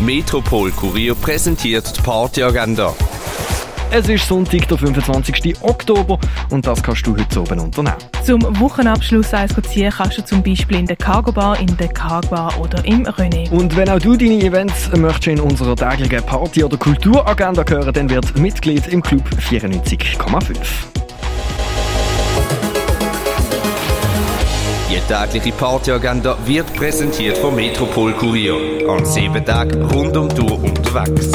Metropol Kurier präsentiert die Partyagenda. Es ist Sonntag, der 25. Oktober und das kannst du heute oben unternehmen. Zum Wochenabschluss eins ziehen kannst du zum Beispiel in der Cargo Bar, in der Cargo Bar oder im René. Und wenn auch du deine Events möchtest in unserer täglichen Party- oder Kulturagenda hören, dann wird Mitglied im Club 94,5. Die tägliche Partyagenda wird präsentiert vom Metropol Kurier. An sieben Tagen rund um die Uhr unterwegs.